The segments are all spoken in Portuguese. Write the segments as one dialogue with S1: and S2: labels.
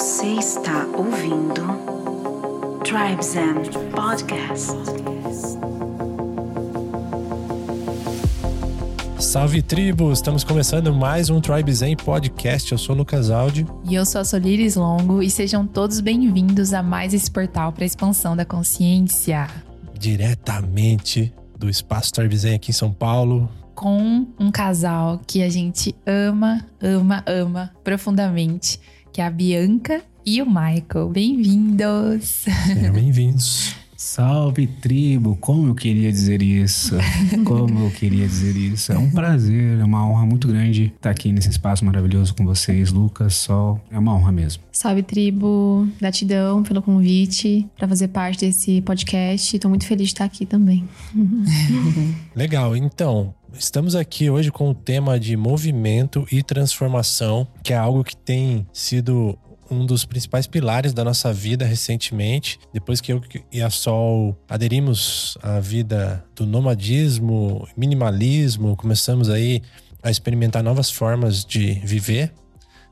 S1: Você está ouvindo Tribes and Podcast.
S2: Salve tribo! Estamos começando mais um Tribe Zen Podcast. Eu sou o Lucas Aldi.
S3: E eu sou a Solires Longo e sejam todos bem-vindos a mais esse portal para a expansão da consciência.
S2: Diretamente do Espaço Tribe Zen aqui em São Paulo.
S3: Com um casal que a gente ama, ama, ama profundamente, que é a Bianca e o Michael. Bem-vindos!
S2: Sejam bem-vindos.
S4: Salve tribo, como eu queria dizer isso, como eu queria dizer isso. É um prazer, é uma honra muito grande estar aqui nesse espaço maravilhoso com vocês, Lucas, Sol. É uma honra mesmo.
S5: Salve tribo, gratidão pelo convite para fazer parte desse podcast. Estou muito feliz de estar aqui também.
S2: Legal, então. Estamos aqui hoje com o tema de movimento e transformação, que é algo que tem sido um dos principais pilares da nossa vida recentemente, depois que eu e a Sol aderimos à vida do nomadismo, minimalismo, começamos aí a experimentar novas formas de viver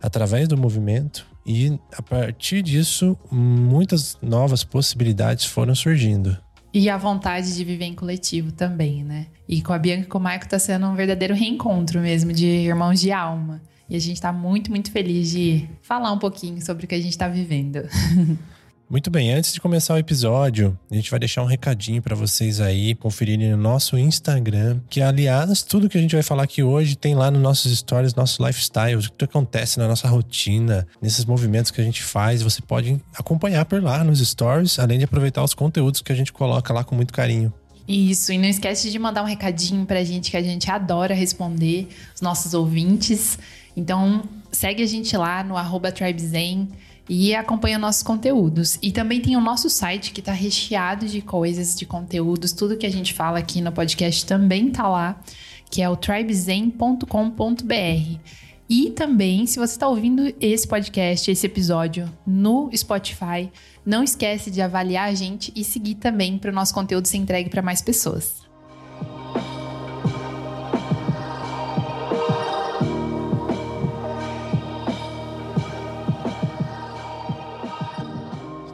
S2: através do movimento e a partir disso muitas novas possibilidades foram surgindo.
S3: E a vontade de viver em coletivo também, né? E com a Bianca e com o Maico tá sendo um verdadeiro reencontro mesmo de irmãos de alma. E a gente está muito, muito feliz de falar um pouquinho sobre o que a gente está vivendo.
S2: Muito bem, antes de começar o episódio, a gente vai deixar um recadinho para vocês aí conferirem no nosso Instagram, que aliás, tudo que a gente vai falar aqui hoje tem lá nos nossos stories, nosso lifestyle, o que acontece na nossa rotina, nesses movimentos que a gente faz, você pode acompanhar por lá nos stories, além de aproveitar os conteúdos que a gente coloca lá com muito carinho.
S3: Isso, e não esquece de mandar um recadinho pra gente que a gente adora responder os nossos ouvintes. Então, segue a gente lá no arroba e acompanha nossos conteúdos. E também tem o nosso site que está recheado de coisas, de conteúdos, tudo que a gente fala aqui no podcast também tá lá, que é o tribezen.com.br. E também, se você está ouvindo esse podcast, esse episódio no Spotify, não esquece de avaliar a gente e seguir também para o nosso conteúdo ser entregue para mais pessoas.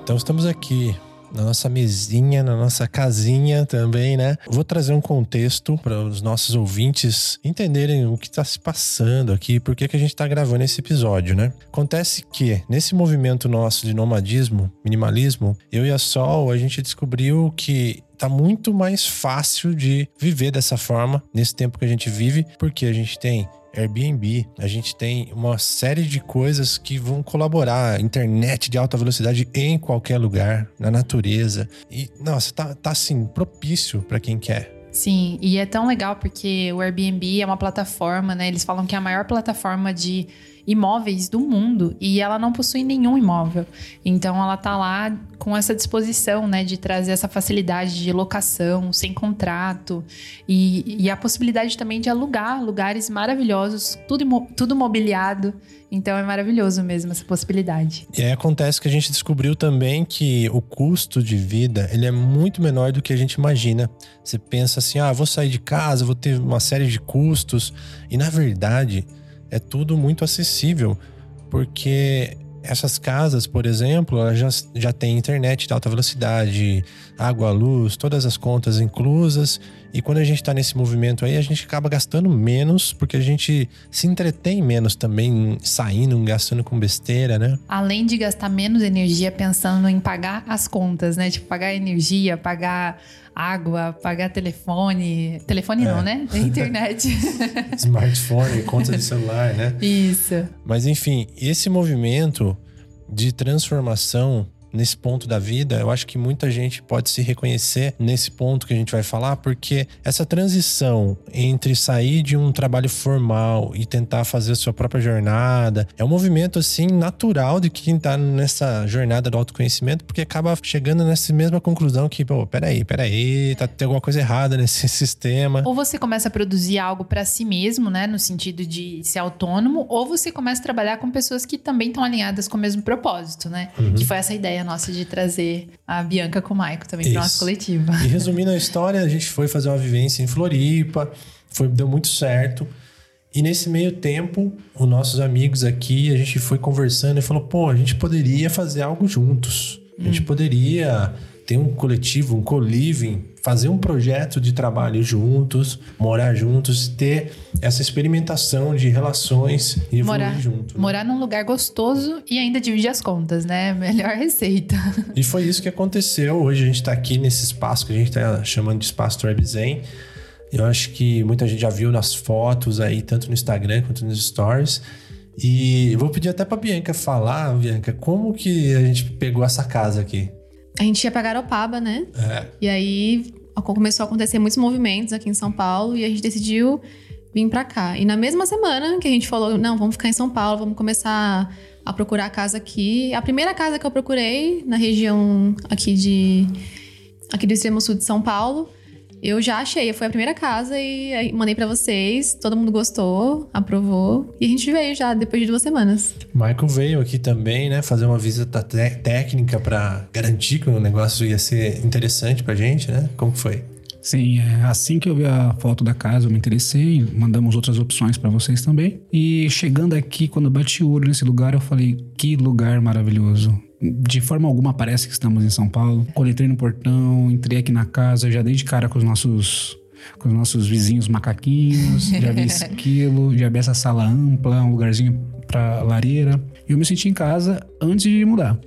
S2: Então estamos aqui na nossa mesinha, na nossa casinha também, né? Vou trazer um contexto para os nossos ouvintes entenderem o que está se passando aqui, por que a gente está gravando esse episódio, né? Acontece que nesse movimento nosso de nomadismo, minimalismo, eu e a Sol, a gente descobriu que tá muito mais fácil de viver dessa forma nesse tempo que a gente vive, porque a gente tem Airbnb, a gente tem uma série de coisas que vão colaborar, internet de alta velocidade em qualquer lugar, na natureza. E nossa, tá, tá assim propício para quem quer.
S3: Sim, e é tão legal porque o Airbnb é uma plataforma, né? Eles falam que é a maior plataforma de imóveis do mundo e ela não possui nenhum imóvel. Então ela tá lá com essa disposição, né, de trazer essa facilidade de locação, sem contrato e, e a possibilidade também de alugar lugares maravilhosos, tudo, tudo mobiliado. Então é maravilhoso mesmo essa possibilidade.
S2: E aí acontece que a gente descobriu também que o custo de vida ele é muito menor do que a gente imagina. Você pensa assim, ah, vou sair de casa, vou ter uma série de custos e na verdade é tudo muito acessível, porque essas casas, por exemplo, elas já, já têm internet de alta velocidade, água, luz, todas as contas inclusas. E quando a gente está nesse movimento aí, a gente acaba gastando menos, porque a gente se entretém menos também, saindo, gastando com besteira, né?
S3: Além de gastar menos energia pensando em pagar as contas, né? Tipo, pagar energia, pagar água, pagar telefone. Telefone é. não, né? Internet.
S2: Smartphone, conta de celular, né?
S3: Isso.
S2: Mas enfim, esse movimento de transformação nesse ponto da vida, eu acho que muita gente pode se reconhecer nesse ponto que a gente vai falar, porque essa transição entre sair de um trabalho formal e tentar fazer a sua própria jornada é um movimento assim natural de quem tá nessa jornada do autoconhecimento, porque acaba chegando nessa mesma conclusão que, pô, peraí, peraí, tá tem alguma coisa errada nesse sistema.
S3: Ou você começa a produzir algo para si mesmo, né, no sentido de ser autônomo, ou você começa a trabalhar com pessoas que também estão alinhadas com o mesmo propósito, né? Uhum. Que foi essa ideia nossa de trazer a Bianca com o Maico também para nossa coletiva.
S2: E resumindo a história, a gente foi fazer uma vivência em Floripa, foi, deu muito certo. E nesse meio tempo, os nossos amigos aqui, a gente foi conversando e falou: pô, a gente poderia fazer algo juntos. A gente poderia ter um coletivo, um co-living, fazer um projeto de trabalho juntos, morar juntos, ter essa experimentação de relações e evoluir
S3: Morar,
S2: junto. né?
S3: morar num lugar gostoso e ainda dividir as contas, né? Melhor receita.
S2: E foi isso que aconteceu. Hoje a gente está aqui nesse espaço que a gente está chamando de espaço Tribe Zen. Eu acho que muita gente já viu nas fotos aí, tanto no Instagram quanto nos stories. E eu vou pedir até pra Bianca falar, Bianca, como que a gente pegou essa casa aqui?
S5: A gente ia pra Garopaba, né?
S2: É.
S5: E aí começou a acontecer muitos movimentos aqui em São Paulo e a gente decidiu vir pra cá. E na mesma semana que a gente falou, não, vamos ficar em São Paulo, vamos começar a procurar casa aqui. A primeira casa que eu procurei na região aqui de aqui do extremo sul de São Paulo, eu já achei, foi a primeira casa e mandei pra vocês, todo mundo gostou, aprovou e a gente veio já depois de duas semanas.
S2: Michael veio aqui também, né, fazer uma visita técnica pra garantir que o negócio ia ser interessante pra gente, né? Como que foi?
S4: Sim, é, assim que eu vi a foto da casa, eu me interessei, mandamos outras opções pra vocês também. E chegando aqui, quando eu bati o olho nesse lugar, eu falei: que lugar maravilhoso. De forma alguma parece que estamos em São Paulo. Quando entrei no portão, entrei aqui na casa, já dei de cara com os nossos. Com os nossos vizinhos macaquinhos, já vi esquilo, já vi essa sala ampla, um lugarzinho pra lareira. E eu me senti em casa antes de mudar.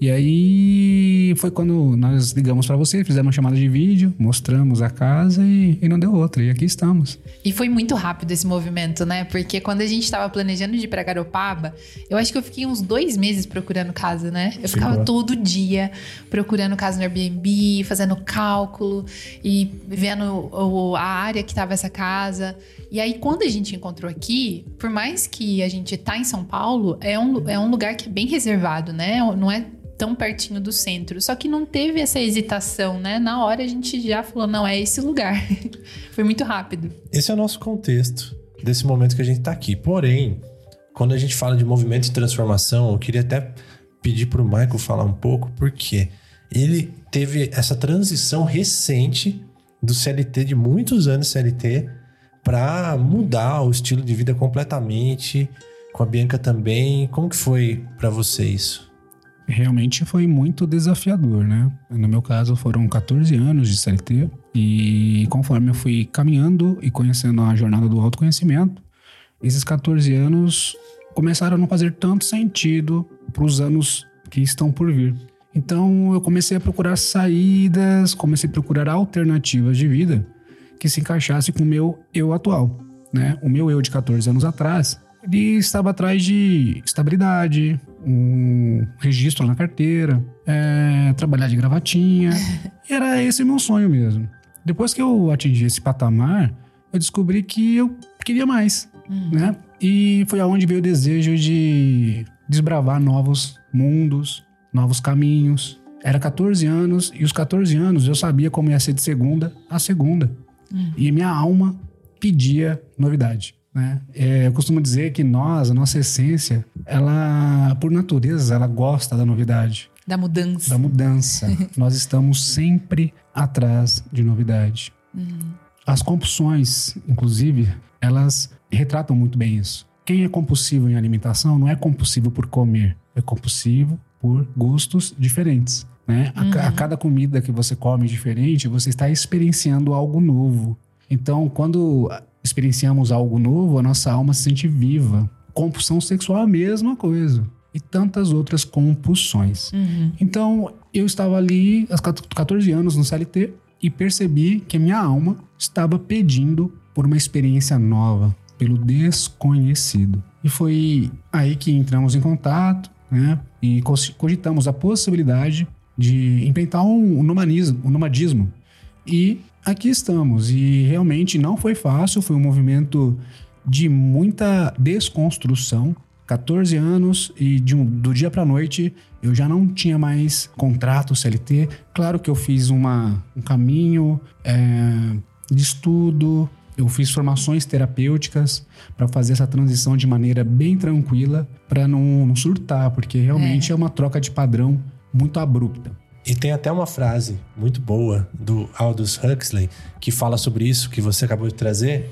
S4: E aí foi quando nós ligamos pra você, fizemos uma chamada de vídeo, mostramos a casa e, e não deu outra. E aqui estamos.
S3: E foi muito rápido esse movimento, né? Porque quando a gente tava planejando de ir pra Garopaba, eu acho que eu fiquei uns dois meses procurando casa, né? Eu ficava
S2: Ficou.
S3: todo dia procurando casa no Airbnb, fazendo cálculo e vendo o- a área que tava essa casa. E aí, quando a gente encontrou aqui, por mais que a gente tá em São Paulo, é um, é um lugar que é bem reservado, né? Não é tão pertinho do centro. Só que não teve essa hesitação, né? Na hora a gente já falou, não, é esse lugar. Foi muito rápido.
S2: Esse é o nosso contexto desse momento que a gente tá aqui. Porém, quando a gente fala de movimento de transformação, eu queria até pedir pro Michael falar um pouco, porque ele teve essa transição recente do CLT, de muitos anos CLT, para mudar o estilo de vida completamente, com a Bianca também. Como que foi para você isso?
S4: Realmente foi muito desafiador, né? No meu caso, foram 14 anos de CLT. E conforme eu fui caminhando e conhecendo a jornada do autoconhecimento, esses 14 anos começaram a não fazer tanto sentido para os anos que estão por vir. Então eu comecei a procurar saídas, comecei a procurar alternativas de vida que se encaixasse com o meu eu atual, né? O meu eu de 14 anos atrás, ele estava atrás de estabilidade, um registro na carteira, é, trabalhar de gravatinha. era esse o meu sonho mesmo. Depois que eu atingi esse patamar, eu descobri que eu queria mais, né? E foi aonde veio o desejo de desbravar novos mundos, novos caminhos. Era 14 anos e os 14 anos eu sabia como ia ser de segunda a segunda. E minha alma pedia novidade. Né? É, eu costumo dizer que nós, a nossa essência, ela, por natureza, ela gosta da novidade,
S3: Da mudança.
S4: da mudança. nós estamos sempre atrás de novidade. As compulsões, inclusive, elas retratam muito bem isso. Quem é compulsivo em alimentação não é compulsivo por comer, é compulsivo por gostos diferentes. Né? A, a cada comida que você come diferente, você está experienciando algo novo. Então, quando experienciamos algo novo, a nossa alma se sente viva. Compulsão sexual é a mesma coisa. E tantas outras compulsões. Então, eu estava ali, aos 14 anos, no CLT, e percebi que a minha alma estava pedindo por uma experiência nova, pelo desconhecido. E foi aí que entramos em contato, né? E cogitamos a possibilidade de implementar um, nomadismo, um nomadismo. E aqui estamos. E realmente não foi fácil, foi um movimento de muita desconstrução. 14 anos e de um- do dia para noite eu já não tinha mais contrato CLT. Claro que eu fiz uma, um caminho é, de estudo, eu fiz formações terapêuticas para fazer essa transição de maneira bem tranquila, para não, não surtar, porque realmente é. uma troca de padrão muito abrupta.
S2: E tem até uma frase muito boa do Aldous Huxley que fala sobre isso que você acabou de trazer,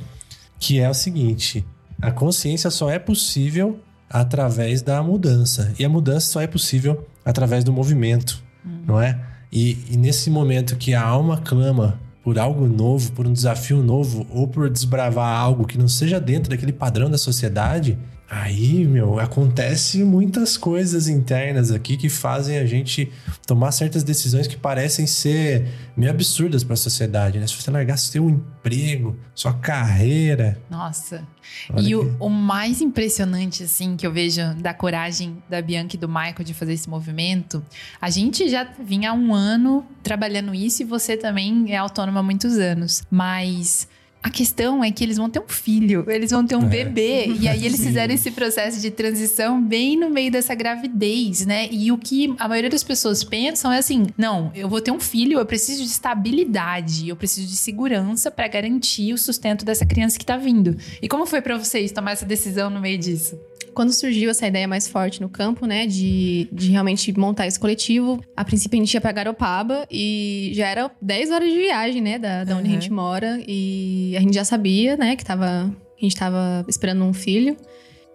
S2: que é o seguinte: A consciência só é possível através da mudança. E a mudança só é possível através do movimento, não é? E, e nesse momento que a alma clama por algo novo, por um desafio novo, ou por desbravar algo que não seja dentro daquele padrão da sociedade, Aí, meu, acontece muitas coisas internas aqui que fazem a gente tomar certas decisões que parecem ser meio absurdas para a sociedade, né? Se você largasse seu emprego, sua carreira.
S3: Nossa. Olha e o, o, mais impressionante, assim, que eu vejo da coragem da Bianca e do Michael de fazer esse movimento, a gente já vinha há um ano trabalhando isso e você também é autônoma há muitos anos. Mas a questão é que eles vão ter um filho, eles vão ter um é. bebê. E aí eles fizeram esse processo de transição bem no meio dessa gravidez, né? E o que a maioria das pessoas pensam é assim: não, eu vou ter um filho, eu preciso de estabilidade, eu preciso de segurança para garantir o sustento dessa criança que tá vindo. E como foi para vocês tomar essa decisão no meio disso?
S5: Quando surgiu essa ideia mais forte no campo, né, de, de realmente montar esse coletivo, a princípio a gente ia pra Garopaba e já era 10 horas de viagem, né, da, da uhum. onde a gente mora. E a gente já sabia, né, que tava, a gente tava esperando um filho.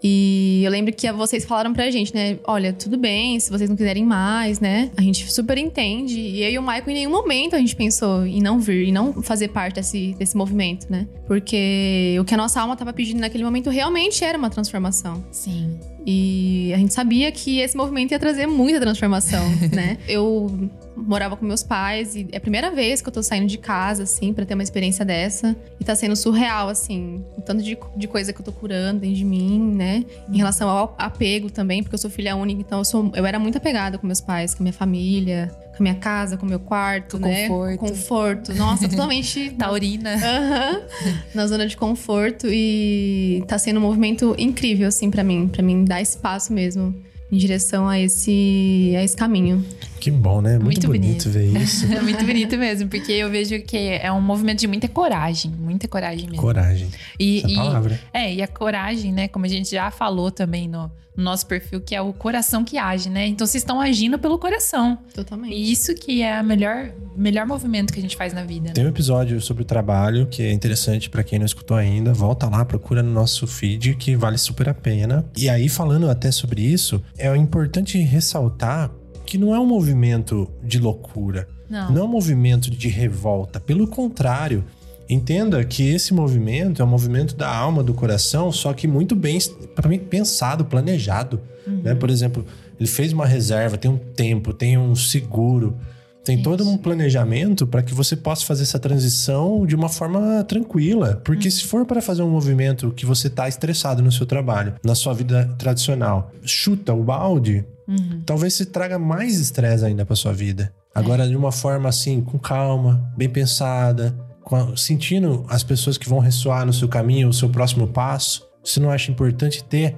S5: E eu lembro que vocês falaram pra gente, né? Olha, tudo bem, se vocês não quiserem mais, né? A gente super entende. E eu e o Michael, em nenhum momento a gente pensou em não vir, em não fazer parte desse, desse movimento, né? Porque o que a nossa alma tava pedindo naquele momento realmente era uma transformação.
S3: Sim.
S5: E a gente sabia que esse movimento ia trazer muita transformação, né? Eu morava com meus pais e é a primeira vez que eu tô saindo de casa, assim, para ter uma experiência dessa. E tá sendo surreal, assim, o tanto de, de coisa que eu tô curando dentro de mim, né? Em relação ao apego também, porque eu sou filha única, então eu, sou, eu era muito apegada com meus pais, com minha família, com a minha casa, com o meu quarto, com né?
S3: Conforto.
S5: Conforto. Nossa, totalmente.
S3: Taurina.
S5: Uhum. Na zona de conforto. E tá sendo um movimento incrível, assim, para mim. para mim dar espaço mesmo em direção a esse, a esse caminho.
S2: Que bom, né? Muito, muito bonito. bonito. ver isso.
S3: é muito bonito mesmo, porque eu vejo que é um movimento de muita coragem, muita coragem mesmo.
S2: Coragem.
S3: E,
S2: Essa
S3: e
S2: palavra.
S3: É, e a coragem, né? Como a gente já falou também no, no nosso perfil, que é o coração que age, né? Então vocês estão agindo pelo coração.
S5: Totalmente.
S3: E isso que é o melhor, melhor movimento que a gente faz na vida. Né?
S2: Tem um episódio sobre o trabalho que é interessante para quem não escutou ainda. Volta lá, procura no nosso feed que vale super a pena. E aí, falando até sobre isso, é importante ressaltar que não é um movimento de loucura.
S3: Não.
S2: Não é um movimento de revolta. Pelo contrário, Entenda que esse movimento é um movimento da alma, do coração, só que muito bem pensado, planejado. Uhum. Né? Por exemplo, ele fez uma reserva, tem um tempo, tem um seguro, tem Isso. todo um planejamento para que você possa fazer essa transição de uma forma tranquila. Porque uhum. se for para fazer um movimento que você está estressado no seu trabalho, na sua vida tradicional, chuta o balde, uhum. talvez se traga mais estresse ainda para sua vida. Agora, é. de uma forma assim, com calma, bem pensada, sentindo as pessoas que vão ressoar no seu caminho, o seu próximo passo, você não acha importante ter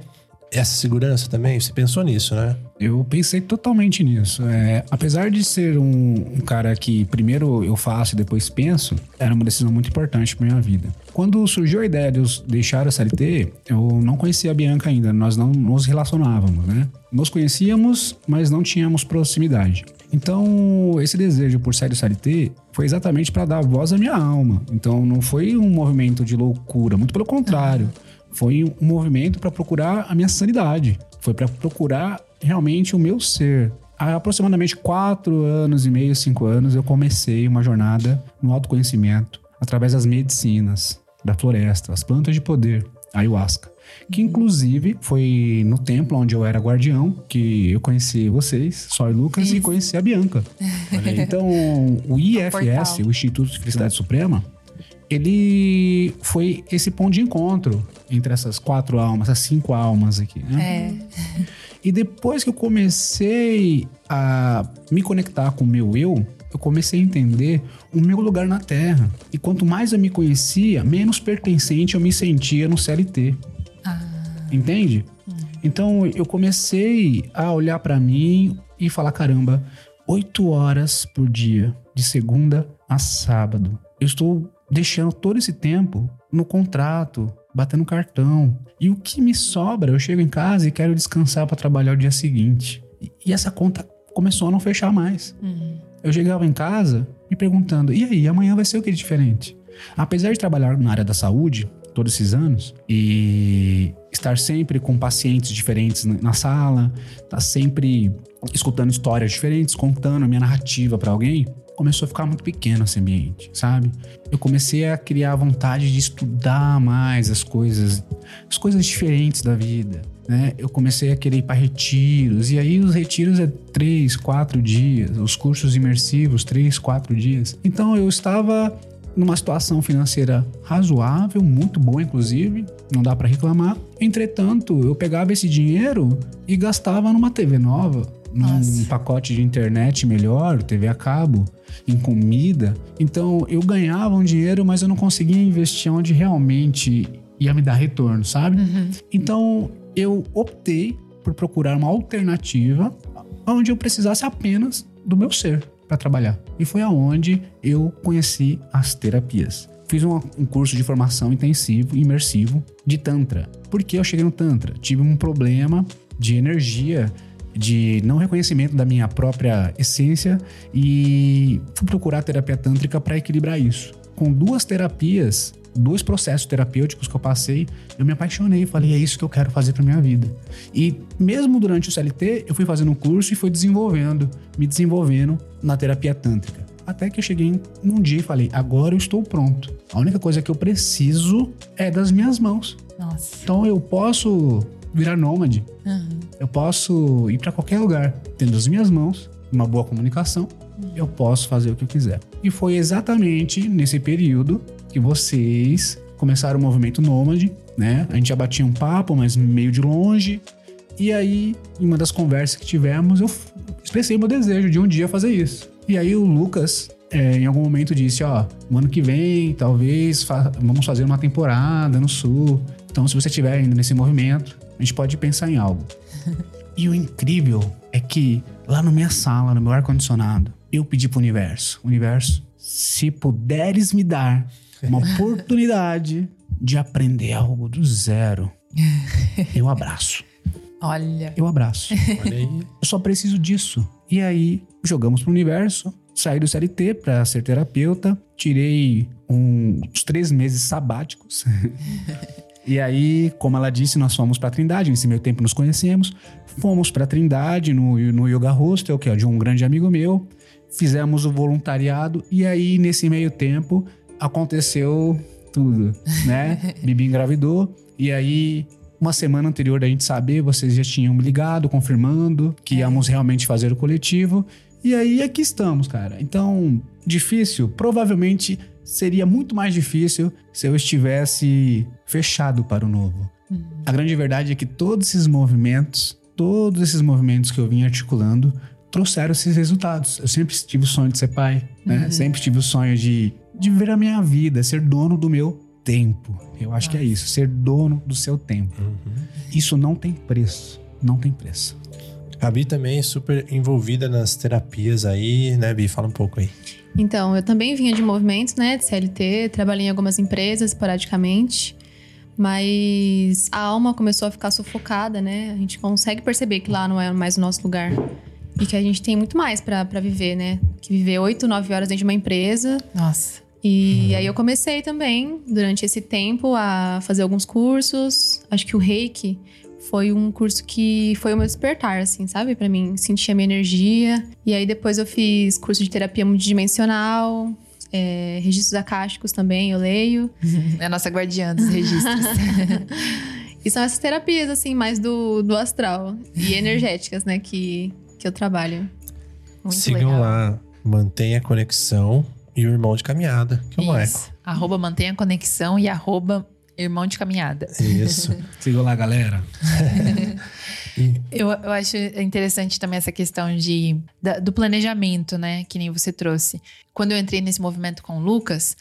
S2: essa segurança também? Você pensou nisso, né?
S4: Eu pensei totalmente nisso. É, apesar de ser um, um, cara que primeiro eu faço e depois penso, era uma decisão muito importante para minha vida. Quando surgiu a ideia de eu deixar a CLT, eu não conhecia a Bianca ainda, nós não nos relacionávamos, né? Nos conhecíamos, mas não tínhamos proximidade. Então, esse desejo por sair do CLT foi exatamente para dar voz à minha alma. Então, não foi um movimento de loucura, muito pelo contrário. Foi um movimento para procurar a minha sanidade. Foi para procurar realmente o meu ser. Há aproximadamente quatro anos e meio, cinco anos, eu comecei uma jornada no autoconhecimento através das medicinas, da floresta, as plantas de poder, ayahuasca que inclusive foi no templo onde eu era guardião que eu conheci vocês, Só e Lucas, Isso. e conheci a Bianca. então, o IFS, o Instituto de Felicidade Suprema, ele foi esse ponto de encontro entre essas quatro almas, essas cinco almas aqui. Né?
S3: É.
S4: E depois que eu comecei a me conectar com o meu eu, eu comecei a entender o meu lugar na Terra. E quanto mais eu me conhecia, menos pertencente eu me sentia no CLT. Entende? Hum. Então eu comecei a olhar para mim e falar: caramba, oito horas por dia, de segunda a sábado. Eu estou deixando todo esse tempo no contrato, batendo cartão. E o que me sobra, eu chego em casa e quero descansar para trabalhar o dia seguinte. E essa conta começou a não fechar mais. Uhum. Eu chegava em casa me perguntando: e aí, amanhã vai ser o que de diferente? Apesar de trabalhar na área da saúde, todos esses anos e estar sempre com pacientes diferentes na sala, estar tá sempre escutando histórias diferentes, contando a minha narrativa para alguém, começou a ficar muito pequeno esse ambiente, sabe? Eu comecei a criar vontade de estudar mais as coisas, as coisas diferentes da vida, né? Eu comecei a querer ir para retiros, e aí os retiros é três, quatro dias, os cursos imersivos, três, quatro dias. Então eu estava numa situação financeira razoável, muito boa inclusive, não dá para reclamar. Entretanto, eu pegava esse dinheiro e gastava numa TV nova, Nossa. num pacote de internet melhor, TV a cabo, em comida. Então, eu ganhava um dinheiro, mas eu não conseguia investir onde realmente ia me dar retorno, sabe? Uhum. Então, eu optei por procurar uma alternativa onde eu precisasse apenas do meu ser para trabalhar. E foi aonde eu conheci as terapias. Fiz um, um, curso de formação intensivo, imersivo, de Tantra. Por que eu cheguei no Tantra? Tive um problema de energia, de não reconhecimento da minha própria essência e fui procurar terapia tântrica para equilibrar isso. Com duas terapias, dois processos terapêuticos que eu passei, eu me apaixonei. Falei, é isso que eu quero fazer para minha vida. E mesmo durante o CLT, eu fui fazendo um curso e fui desenvolvendo, me desenvolvendo na terapia tântrica. Até que eu cheguei num dia e falei, agora eu estou pronto. A única coisa que eu preciso é das minhas mãos.
S3: Nossa.
S4: Então eu posso virar nômade. Uhum. Eu posso ir para qualquer lugar, tendo as minhas mãos, uma boa comunicação, eu posso fazer o que eu quiser. E foi exatamente nesse período que vocês começaram o movimento Nômade, né? A gente já batia um papo, mas meio de longe. E aí, em uma das conversas que tivemos, eu expressei meu desejo de um dia fazer isso. E aí o Lucas, é, em algum momento, disse: Ó, no ano que vem, talvez fa vamos fazer uma temporada no Sul. Então, se você estiver indo nesse movimento, a gente pode pensar em algo. e o incrível é que lá na minha sala, no meu ar-condicionado, eu pedi pro universo: Universo, se puderes me dar uma oportunidade de aprender algo do zero, eu abraço.
S3: Olha.
S4: Eu abraço. Olha aí. Eu só preciso disso. E aí, jogamos pro universo, saí do CLT para ser terapeuta, tirei um, uns três meses sabáticos. e aí, como ela disse, nós fomos pra Trindade, nesse meio tempo nos conhecemos. Fomos pra Trindade, no, no Yoga Hostel, que é de um grande amigo meu. Fizemos o voluntariado, e aí, nesse meio tempo, aconteceu tudo, né? Bibi engravidou e aí uma semana anterior da gente saber, vocês já tinham me ligado, confirmando que é. íamos realmente fazer o coletivo. E aí aqui estamos, cara. Então, difícil? Provavelmente seria muito mais difícil se eu estivesse fechado para o novo. Uhum. A grande verdade é que todos esses movimentos, todos esses movimentos que eu vim articulando, trouxeram esses resultados. Eu sempre tive o sonho de ser pai, né? Uhum. Sempre tive o sonho de de viver a minha vida, ser dono do meu tempo. Eu acho que é isso, ser dono do seu tempo. Uhum. Isso não tem preço, não tem preço.
S2: A Bi também é super envolvida nas terapias aí, né, Bi? Fala um pouco aí.
S5: Então, eu também vinha de movimentos, né, de CLT, trabalhei em algumas empresas esporadicamente, mas a alma começou a ficar sufocada, né? A gente consegue perceber que lá não é mais o nosso lugar. E que a gente tem muito mais para viver, né? Que viver oito, nove horas dentro de uma empresa.
S3: Nossa.
S5: E aí eu comecei também, durante esse tempo, a fazer alguns cursos. Acho que o reiki foi um curso que foi o meu despertar, assim, sabe? para mim, sentir a minha energia. E aí depois eu fiz curso de terapia multidimensional, é, registros acásticos também, eu leio.
S3: É a nossa guardiã dos registros.
S5: e são essas terapias, assim, mais do, do astral e energéticas, né, que, que eu trabalho.
S2: Muito Sigam legal. lá, mantenha a conexão e o irmão de caminhada, que é o Isso.
S3: Arroba mantenha a conexão e arroba irmão de caminhada.
S2: Isso.
S4: Sigam lá, galera.
S3: eu, eu acho interessante também essa questão de, da, do planejamento, né? Que nem você trouxe. Quando eu entrei nesse movimento com o Lucas,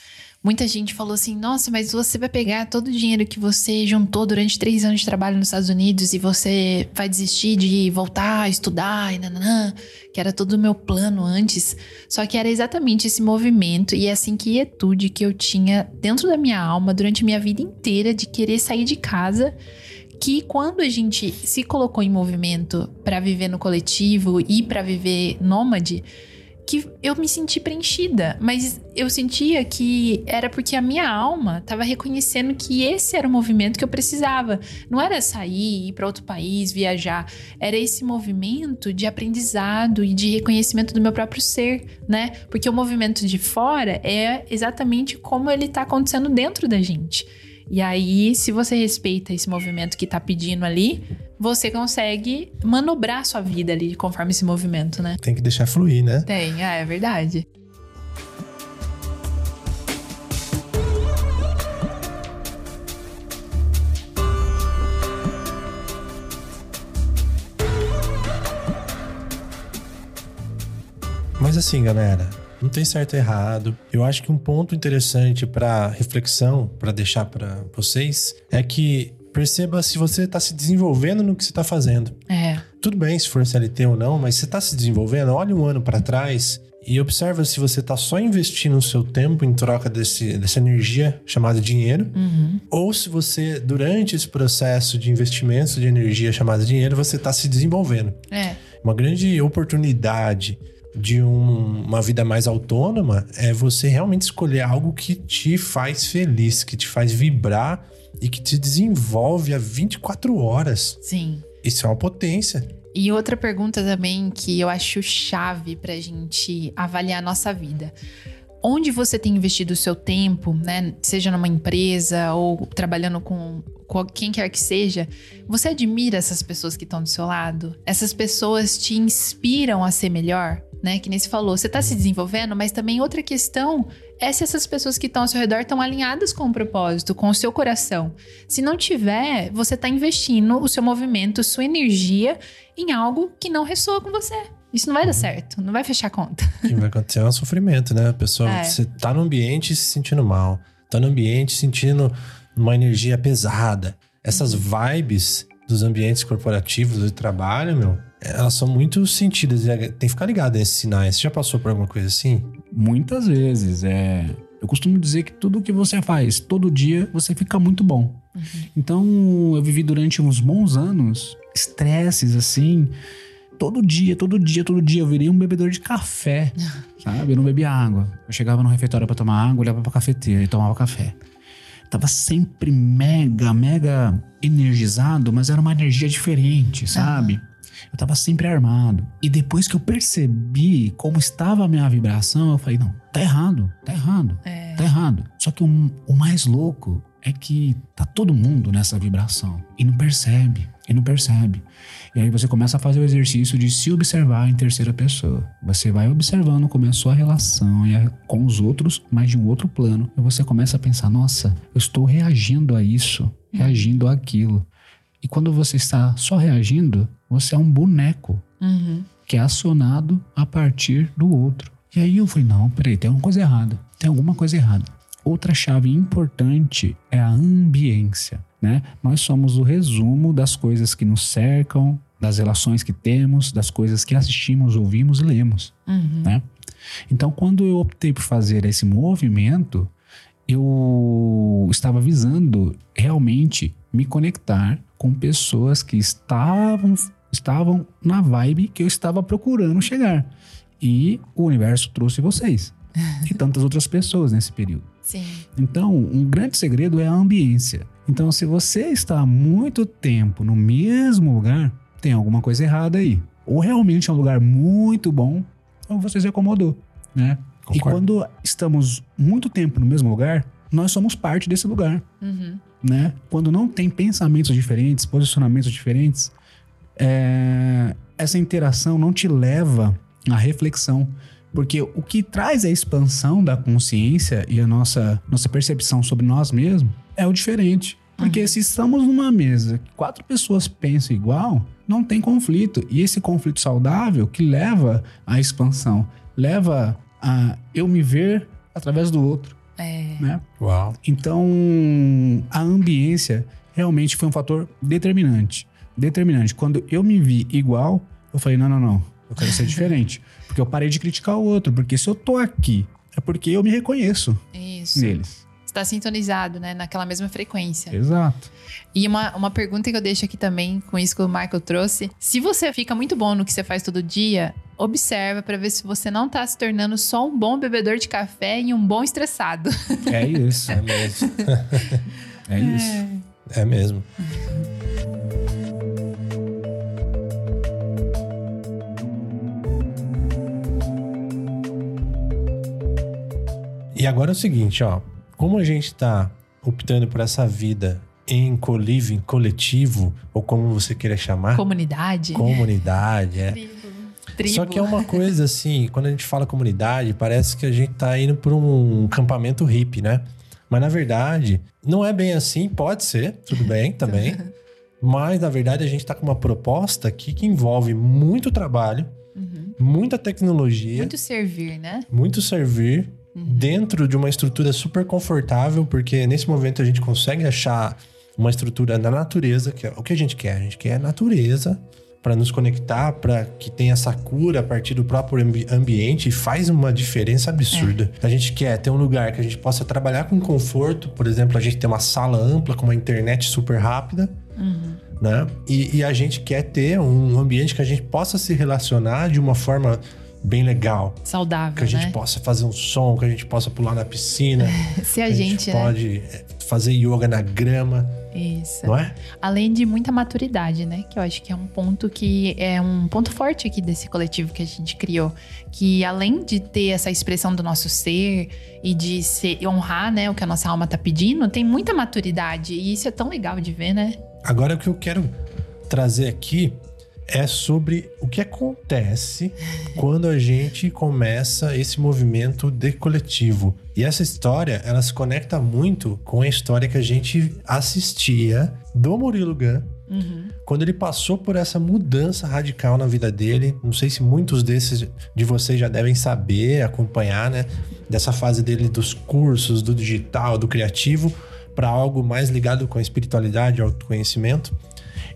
S3: muita gente falou assim: nossa, mas você vai pegar todo o dinheiro que você juntou durante três anos de trabalho nos Estados Unidos e você vai desistir de voltar a estudar e nananã, que era todo o meu plano antes. Só que era exatamente esse movimento e essa inquietude que eu tinha dentro da minha alma durante a minha vida inteira de querer sair de casa. Que quando a gente se colocou em movimento para viver no coletivo e para viver nômade, que eu me senti preenchida, mas eu sentia que era porque a minha alma estava reconhecendo que esse era o movimento que eu precisava. Não era sair, ir para outro país, viajar, era esse movimento de aprendizado e de reconhecimento do meu próprio ser, né? Porque o movimento de fora é exatamente como ele está acontecendo dentro da gente. E aí, se você respeita esse movimento que tá pedindo ali, você consegue manobrar sua vida ali conforme esse movimento, né?
S2: Tem que deixar fluir, né?
S3: Tem, é, é verdade.
S2: Mas assim, galera, não tem certo e errado. Eu acho que um ponto interessante para reflexão, para deixar para vocês, é que perceba se você está se desenvolvendo no que você está fazendo.
S3: É.
S2: Tudo bem se for CLT ou não, mas você está se desenvolvendo, olha um ano para trás e observa se você está só investindo o seu tempo em troca desse, dessa energia chamada dinheiro,
S3: Uhum.
S2: ou se você, durante esse processo de investimento de energia chamada dinheiro, você está se desenvolvendo.
S3: É.
S2: Uma grande oportunidade de um- uma vida mais autônoma é você realmente escolher algo que te faz feliz, que te faz vibrar e que te desenvolve a 24 horas.
S3: Sim.
S2: Isso é uma potência.
S3: E outra pergunta também que eu acho chave pra gente avaliar a nossa vida. Onde você tem investido o seu tempo, né? Seja numa empresa ou trabalhando com, com quem quer que seja, você admira essas pessoas que estão do seu lado? Essas pessoas te inspiram a ser melhor, né? Que nem se falou, você tá se desenvolvendo, mas também outra questão é se essas pessoas que estão ao seu redor estão alinhadas com o propósito, com o seu coração. Se não tiver, você tá investindo o seu movimento, sua energia em algo que não ressoa com você. Isso não vai dar certo, não vai fechar a conta.
S2: O que vai acontecer é um sofrimento, né? A pessoa,
S3: É.
S2: você tá no ambiente se sentindo mal, tá no ambiente sentindo uma energia pesada. Essas vibes dos ambientes corporativos do trabalho, meu, elas são muito sentidas. e Tem que ficar ligado nesses sinais. Você já passou por alguma coisa assim?
S4: Muitas vezes. É... Eu costumo dizer que tudo que você faz todo dia, você fica muito bom. Então, eu vivi durante uns bons anos estresses assim. Todo dia, todo dia, todo dia. Eu virei um bebedor de café, sabe? Eu não bebia água. Eu chegava no refeitório pra tomar água, olhava pra cafeteira e tomava café. Tava sempre mega, mega energizado, mas era uma energia diferente, sabe? Eu tava sempre armado. E depois que eu percebi como estava a minha vibração, eu falei: não, tá errado, tá errado,
S3: É.
S4: tá errado. Só que o, o mais louco é que tá todo mundo nessa vibração e não percebe, e não percebe. E aí você começa a fazer o exercício de se observar em terceira pessoa. Você vai observando como é a sua relação e com os outros, mas de um outro plano. E você começa a pensar: nossa, eu estou reagindo a isso, reagindo àquilo. E quando você está só reagindo, você é um boneco
S3: Uhum.
S4: que é acionado a partir do outro. E aí eu falei, não, peraí, tem alguma coisa errada. Tem alguma coisa errada. Outra chave importante é a ambiência, né? Nós somos o resumo das coisas que nos cercam, das relações que temos, das coisas que assistimos, ouvimos e lemos,
S3: Uhum.
S4: né? Então, quando eu optei por fazer esse movimento, eu estava visando realmente me conectar com pessoas que estavam, estavam na vibe que eu estava procurando chegar. E o universo trouxe vocês. e tantas outras pessoas nesse período.
S3: Sim.
S4: Então, um grande segredo é a ambiência. Então, se você está há muito tempo no mesmo lugar, tem alguma coisa errada aí. Ou realmente é um lugar muito bom, ou você se acomodou, né? E
S2: Concordo.
S4: quando estamos muito tempo no mesmo lugar, nós somos parte desse lugar,
S3: Uhum.
S4: Né? Quando não tem pensamentos diferentes, posicionamentos diferentes, é, essa interação não te leva à reflexão. Porque o que traz a expansão da consciência e a nossa, nossa percepção sobre nós mesmos é o diferente. Porque se estamos numa mesa que quatro pessoas pensam igual, não tem conflito. E esse conflito saudável que leva à expansão, leva a eu me ver através do outro,
S3: É.
S4: né?
S2: Uau.
S4: Então, a ambiência realmente foi um fator determinante. Determinante. Quando eu me vi igual, eu falei: não, não, não, eu quero ser diferente. Porque eu parei de criticar o outro. Porque se eu tô aqui, é porque eu me reconheço
S3: Isso.
S4: neles.
S3: Você tá sintonizado, né? Naquela mesma frequência.
S4: Exato.
S3: E uma, uma pergunta que eu deixo aqui também, com isso que o Michael trouxe. Se você fica muito bom no que você faz todo dia, observa para ver se você não tá se tornando só um bom bebedor de café e um bom estressado.
S4: É isso.
S2: É mesmo.
S4: É isso.
S2: É mesmo. E agora é o seguinte, ó. Como a gente tá optando por essa vida em co-living, coletivo, ou como você queira chamar,
S3: Comunidade.
S2: comunidade, é.
S3: Tribo.
S2: Só que é uma coisa assim, quando a gente fala comunidade, parece que a gente tá indo por um campamento hippie, né? Mas na verdade, não é bem assim, pode ser, tudo bem também. Mas na verdade a gente tá com uma proposta aqui que envolve muito trabalho, muita tecnologia,
S3: Muito servir, né?
S2: muito servir dentro de uma estrutura super confortável, porque nesse momento a gente consegue achar uma estrutura na natureza, que é o que a gente quer. A gente quer a natureza para nos conectar, para que tenha essa cura a partir do próprio ambi- ambiente e faz uma diferença absurda. A gente quer ter um lugar que a gente possa trabalhar com conforto, por exemplo, a gente tem uma sala ampla com uma internet super rápida, né? E, e a gente quer ter um ambiente que a gente possa se relacionar de uma forma bem legal.
S3: Saudável,
S2: Que a gente
S3: né?
S2: possa fazer um som, que a gente possa pular na piscina.
S3: Se a,
S2: que
S3: gente, né?
S2: pode é, fazer yoga na grama,
S3: Isso.
S2: não é?
S3: Além de muita maturidade, né? Que eu acho que é um ponto que é um ponto forte aqui desse coletivo que a gente criou. Que além de ter essa expressão do nosso ser e de se honrar, né, o que a nossa alma tá pedindo, tem muita maturidade. E isso é tão legal de ver, né?
S2: Agora o que eu quero trazer aqui é sobre o que acontece quando a gente começa esse movimento de coletivo. E essa história, ela se conecta muito com a história que a gente assistia do Murilo Gun quando ele passou por essa mudança radical na vida dele. Não sei se muitos desses de vocês já devem saber, acompanhar, né? Dessa fase dele dos cursos, do digital, do criativo, para algo mais ligado com a espiritualidade, autoconhecimento.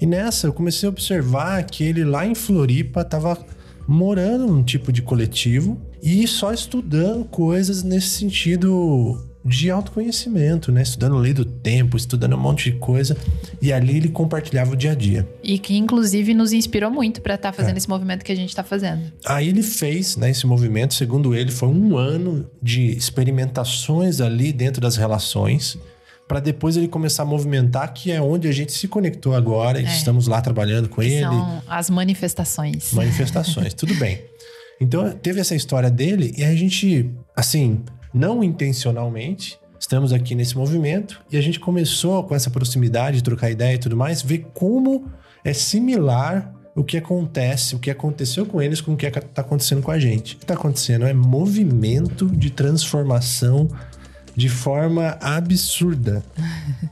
S2: E nessa eu comecei a observar que ele lá em Floripa estava morando num tipo de coletivo e só estudando coisas nesse sentido de autoconhecimento, né? Estudando lei do tempo, estudando um monte de coisa. E ali ele compartilhava o dia a dia.
S3: E que inclusive nos inspirou muito pra estar fazendo
S2: É.
S3: esse movimento que a gente tá fazendo.
S2: Aí ele fez né, esse movimento, segundo ele, foi um ano de experimentações ali dentro das relações, para depois ele começar a movimentar, que é onde a gente se conectou agora, e estamos lá trabalhando com
S3: Que
S2: ele.
S3: são as manifestações.
S2: manifestações. Tudo bem. Então, teve essa história dele e a gente, assim, não intencionalmente, estamos aqui nesse movimento e a gente começou com essa proximidade, trocar ideia e tudo mais, ver como é similar o que acontece, o que aconteceu com eles com o que está acontecendo com a gente. O que está acontecendo é movimento de transformação de forma absurda.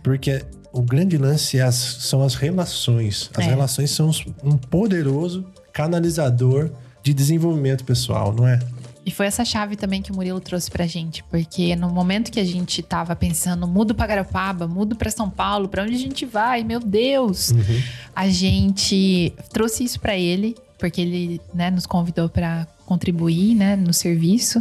S2: Porque o grande lance é as- são as relações. As
S3: É.
S2: relações são um poderoso canalizador de desenvolvimento pessoal, não é?
S3: E foi essa chave também que o Murilo trouxe pra gente, porque no momento que a gente tava pensando, mudo pra Garopaba, mudo pra São Paulo, pra onde a gente vai? Meu Deus! A gente trouxe isso pra ele, porque ele, né, nos convidou pra contribuir, né, no serviço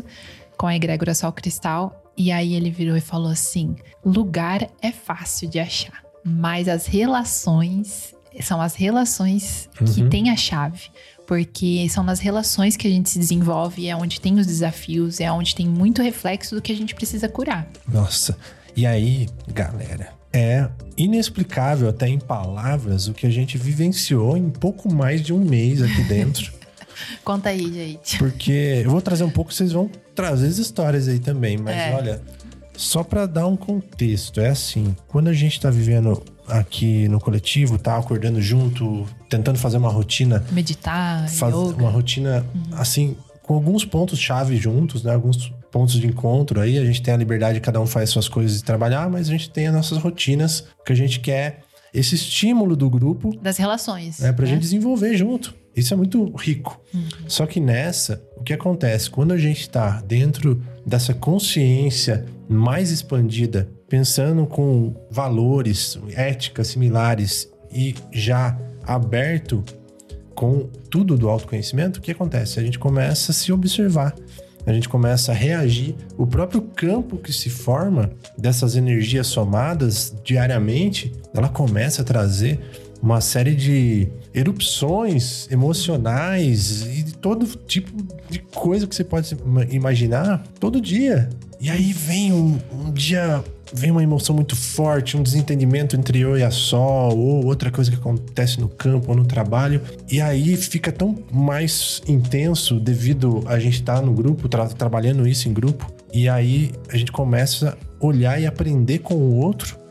S3: com a egrégora Sol Cristal. E aí ele virou e falou assim: lugar é fácil de achar, mas as relações são as relações que
S2: Uhum.
S3: têm a chave. Porque são nas relações que a gente se desenvolve, é onde tem os desafios, é onde tem muito reflexo do que a gente precisa curar.
S2: Nossa. E aí, galera, é inexplicável até em palavras o que a gente vivenciou em pouco mais de um mês aqui dentro.
S3: Conta aí, gente.
S2: Porque eu vou trazer um pouco, vocês vão trazer as histórias aí também. Mas
S3: É.
S2: olha, só pra dar um contexto, é assim: quando a gente tá vivendo aqui no coletivo, tá acordando junto, tentando fazer uma rotina,
S3: Meditar,
S2: faz,
S3: yoga.
S2: uma rotina assim, com alguns pontos-chave juntos, né? Alguns pontos de encontro aí. A gente tem a liberdade, cada um faz suas coisas e trabalhar, mas a gente tem as nossas rotinas que a gente quer esse estímulo do grupo
S3: Das relações.
S2: é pra
S3: né?
S2: gente desenvolver junto. Isso é muito rico. Só que nessa, o que acontece? Quando a gente tá dentro dessa consciência mais expandida, pensando com valores, éticas similares e já aberto com tudo do autoconhecimento, o que acontece? A gente começa a se observar. A gente começa a reagir. O próprio campo que se forma dessas energias somadas diariamente, ela começa a trazer uma série de erupções emocionais e todo tipo de coisa que você pode imaginar todo dia. E aí vem um, um dia vem uma emoção muito forte, um desentendimento entre eu e a Sol, ou outra coisa que acontece no campo ou no trabalho. E aí fica tão mais intenso devido a gente estar tá no grupo, tra trabalhando isso em grupo. E aí a gente começa a olhar e aprender com o outro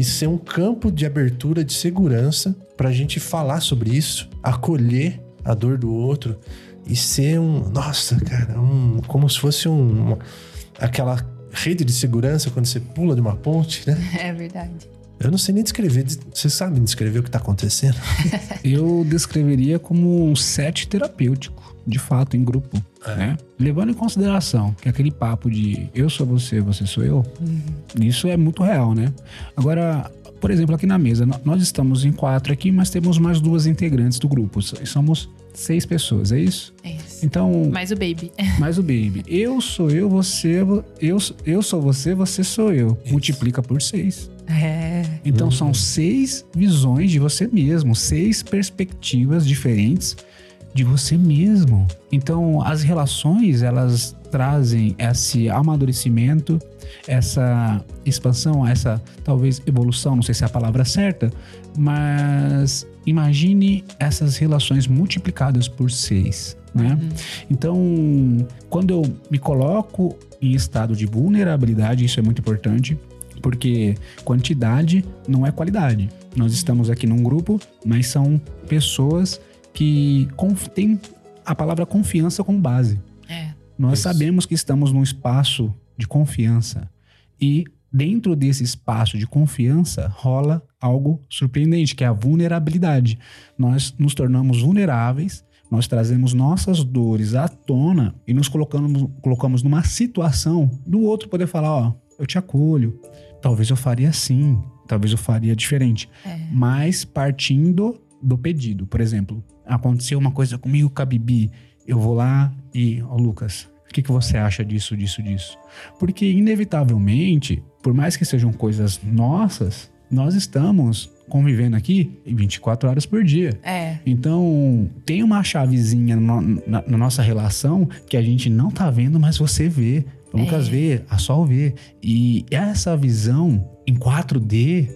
S2: e ser um campo de abertura de segurança para a gente falar sobre isso, acolher a dor do outro e ser um, nossa, cara, um, como se fosse um, uma, aquela rede de segurança quando você pula de uma ponte, né?
S3: É verdade.
S2: Eu não sei nem descrever. Vocês sabem descrever o que está acontecendo?
S4: Eu descreveria como um set terapêutico, de fato, em grupo. É. Né? Levando em consideração que aquele papo de eu sou você, você sou eu, uhum. isso é muito real, né? Agora, por exemplo, aqui na mesa, nós estamos em quatro aqui, mas temos mais duas integrantes do grupo. Somos seis pessoas, é isso?
S3: É isso.
S4: Então.
S3: Mais o baby.
S4: Mais o baby. Eu sou eu, você. Eu, eu sou você, você sou eu. Isso. Multiplica por seis.
S3: É.
S4: Então uhum. são seis visões de você mesmo, seis perspectivas diferentes de você mesmo. Então as relações elas trazem esse amadurecimento, essa expansão, essa talvez evolução, não sei se é a palavra certa, mas imagine essas relações multiplicadas por seis, né? Uhum. Então, quando eu me coloco em estado de vulnerabilidade, isso é muito importante, porque quantidade não é qualidade. Nós estamos aqui num grupo, mas são pessoas que têm a palavra confiança como base.
S3: É.
S4: Nós isso. sabemos que estamos num espaço de confiança e dentro desse espaço de confiança rola algo surpreendente, que é a vulnerabilidade. Nós nos tornamos vulneráveis, nós trazemos nossas dores à tona e nos colocamos, colocamos numa situação do outro poder falar: Ó, eu te acolho, talvez eu faria assim, talvez eu faria diferente. É. Mas partindo do pedido. Por exemplo, aconteceu uma coisa comigo com a Bibi, eu vou lá e, ó, Lucas, o que, que você acha disso, disso, disso? Porque, inevitavelmente, por mais que sejam coisas nossas, nós estamos convivendo aqui 24 horas por dia.
S3: É.
S4: Então, tem uma chavezinha na, na, na nossa relação que a gente não tá vendo, mas você vê. O Lucas é. vê, a Sol vê. E essa visão em 4D,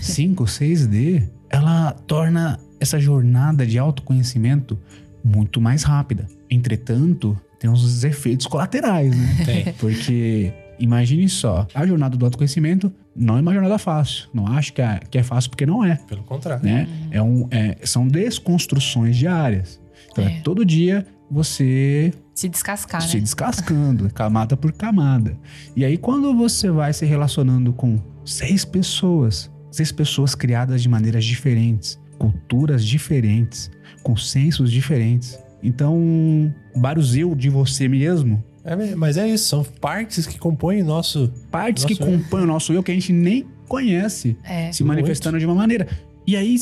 S4: 5, 6D, ela torna essa jornada de autoconhecimento muito mais rápida. Entretanto, tem uns efeitos colaterais, né?
S2: Tem.
S4: Porque imagine só, a jornada do autoconhecimento não é uma jornada fácil. Não acho que é, que é fácil porque não é.
S2: Pelo contrário.
S4: Né? É um, é, são desconstruções diárias. Então, é. é todo dia você
S3: se descascar,
S4: se
S3: né?
S4: descascando, camada por camada. E aí, quando você vai se relacionando com seis pessoas, seis pessoas criadas de maneiras diferentes, culturas diferentes, consensos diferentes, então, vários eu de você mesmo.
S2: É, mas é isso, são partes que compõem nosso.
S4: Partes nosso que eu. compõem o nosso eu que a gente nem conhece é. se manifestando muito. de uma maneira. E aí,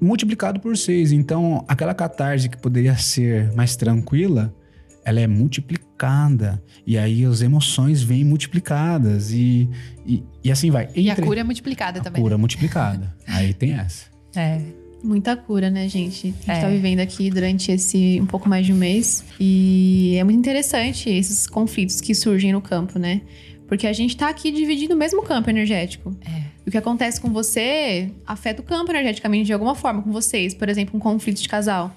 S4: multiplicado por seis. Então, aquela catarse que poderia ser mais tranquila, ela é multiplicada. E aí as emoções vêm multiplicadas. E, e, e assim vai.
S3: Entre... E a cura é multiplicada
S4: a
S3: também.
S4: Cura né? multiplicada. aí tem essa.
S3: É.
S5: Muita cura, né, gente? A gente é. tá vivendo aqui durante esse um pouco mais de um mês. E é muito interessante esses conflitos que surgem no campo, né? Porque a gente tá aqui dividindo o mesmo campo energético.
S3: É.
S5: E o que acontece com você afeta o campo energeticamente de alguma forma, com vocês. Por exemplo, um conflito de casal.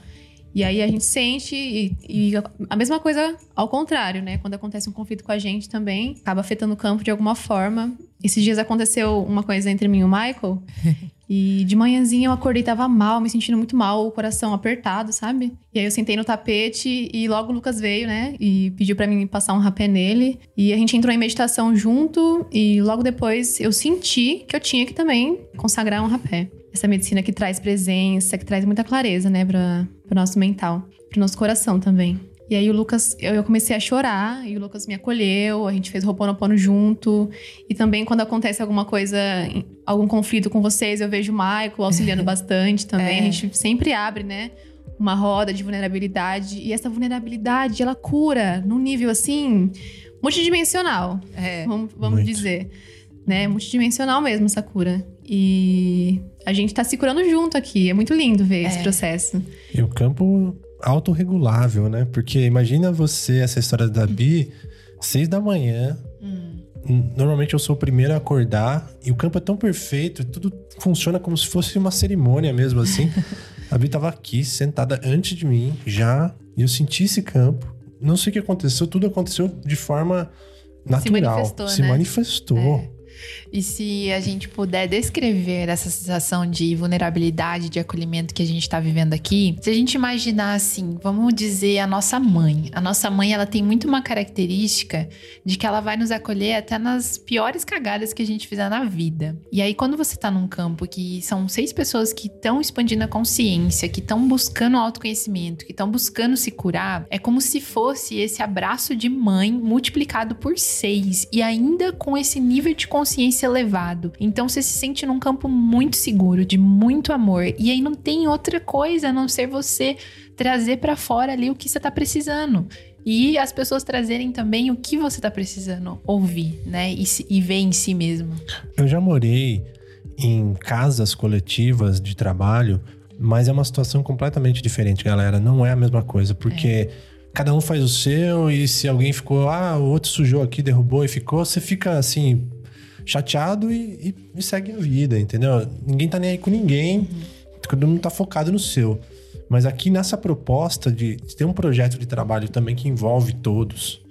S5: E aí a gente sente, e, e, a mesma coisa ao contrário, né? Quando acontece um conflito com a gente também, acaba afetando o campo de alguma forma. Esses dias aconteceu uma coisa entre mim e o Michael, E de manhãzinha eu acordei, tava mal, me sentindo muito mal, o coração apertado, sabe? E aí eu sentei no tapete e logo o Lucas veio, né? E pediu para mim passar um rapé nele. E a gente entrou em meditação junto e logo depois eu senti que eu tinha que também consagrar um rapé. Essa medicina que traz presença, que traz muita clareza, né, para o nosso mental, para o nosso coração também. E aí o Lucas, eu comecei a chorar e o Lucas me acolheu, a gente fez Roponopono junto. E também quando acontece alguma coisa, algum conflito com vocês, eu vejo o Michael auxiliando bastante também. É. A gente sempre abre, né? Uma roda de vulnerabilidade. E essa vulnerabilidade, ela cura num nível assim, multidimensional. É, vamos, vamos dizer. Né? Multidimensional mesmo essa cura. E a gente tá se curando junto aqui. É muito lindo ver esse processo.
S2: E o campo autorregulável, né? Porque imagina você, essa história da Bi, seis da manhã. Normalmente eu sou o primeiro a acordar e o campo é tão perfeito, tudo funciona como se fosse uma cerimônia mesmo, assim. a Bi tava aqui, sentada antes de mim, já, e eu senti esse campo. Não sei o que aconteceu, tudo aconteceu de forma natural.
S3: manifestou,
S2: Se
S3: né?
S2: manifestou.
S3: E se a gente puder descrever essa sensação de vulnerabilidade, de acolhimento que a gente está vivendo aqui, se a gente imaginar assim, vamos dizer a nossa mãe. A nossa mãe, ela tem muito uma característica de que ela vai nos acolher até nas piores cagadas que a gente fizer na vida. E aí, quando você tá num campo que são seis pessoas que estão expandindo a consciência, que estão buscando autoconhecimento, que estão buscando se curar, é como se fosse esse abraço de mãe multiplicado por seis e ainda com esse nível de consciência elevado. Então você se sente num campo muito seguro, de muito amor. E aí não tem outra coisa a não ser você trazer pra fora ali o que você tá precisando. E as pessoas trazerem também o que você tá precisando ouvir, né? E, e ver em si mesmo.
S2: Eu já morei em casas coletivas de trabalho, mas é uma situação completamente diferente, galera. Não é a mesma coisa, porque cada um faz o seu e se alguém ficou, ah, o outro sujou aqui, derrubou e ficou, você fica assim, chateado e, e- e segue a vida, entendeu? Ninguém tá nem aí com ninguém, todo mundo tá focado no seu. Mas aqui nessa proposta de de ter um projeto de trabalho também que envolve todos,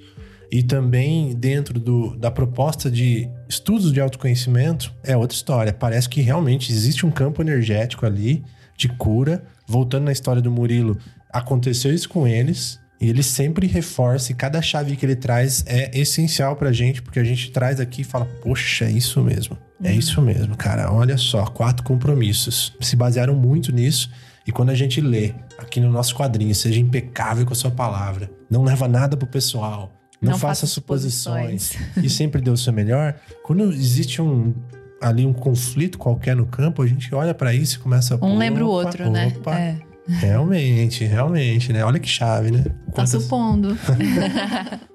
S2: e também dentro do- da proposta de estudos de autoconhecimento, é outra história. Parece que realmente existe um campo energético ali de cura. Voltando na história do Murilo, aconteceu isso com eles. E ele sempre reforça, e cada chave que ele traz é essencial pra gente, porque a gente traz aqui e fala: Poxa, é isso mesmo. É isso mesmo, cara. Olha só, quatro compromissos. Se basearam muito nisso. E quando a gente lê aqui no nosso quadrinho, seja impecável com a sua palavra, não leva nada pro pessoal, não,
S3: Não
S2: faça
S3: faça
S2: suposições e sempre dê o seu melhor. Quando existe um ali um conflito qualquer no campo, a gente olha pra isso e começa
S3: Um lembra o
S2: opa,
S3: outro, né?
S2: opa.
S3: É.
S2: Realmente, realmente, né? Olha que chave, né?
S5: Tá
S2: Quantas-
S5: supondo.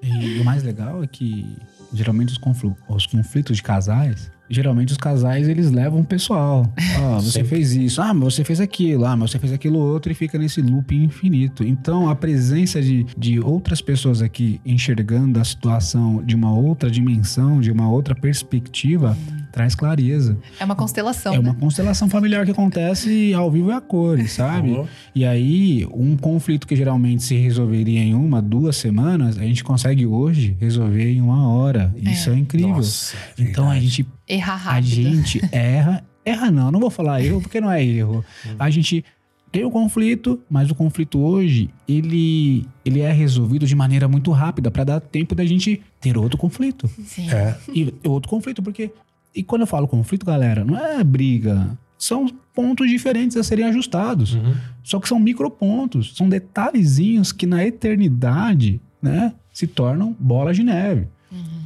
S4: E o mais legal é que geralmente os, conflu- os conflitos de casais, geralmente os casais eles levam o pessoal. Ah, você
S2: Sempre.
S4: fez isso, ah, mas você fez aquilo, ah, mas você fez aquilo outro e fica nesse loop infinito. Então a presença de, de outras pessoas aqui enxergando a situação de uma outra dimensão, de uma outra perspectiva, traz clareza.
S3: É uma constelação,
S4: É
S3: né?
S4: uma constelação familiar que acontece ao vivo e a cores, sabe?
S2: Oh,
S4: E aí, um conflito que geralmente se resolveria em uma, duas semanas, a gente consegue hoje resolver em uma hora. Isso é, incrível.
S2: Nossa, é
S4: então a gente,
S3: Errar
S4: a
S3: rápido.
S4: gente erra. Erra não, não vou falar erro porque não é erro. A gente tem o conflito, mas o conflito hoje, ele, ele é resolvido de maneira muito rápida para dar tempo da gente ter outro conflito.
S3: Sim.
S2: É,
S4: E outro conflito, porque. E quando eu falo conflito, galera, não é briga. São pontos diferentes a serem ajustados.
S2: Uhum.
S4: Só que são micropontos, são detalhezinhos que na eternidade, né, se tornam bolas de neve.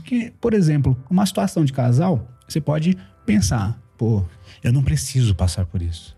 S4: Que, por exemplo, uma situação de casal, você pode pensar, pô, eu não preciso passar por isso.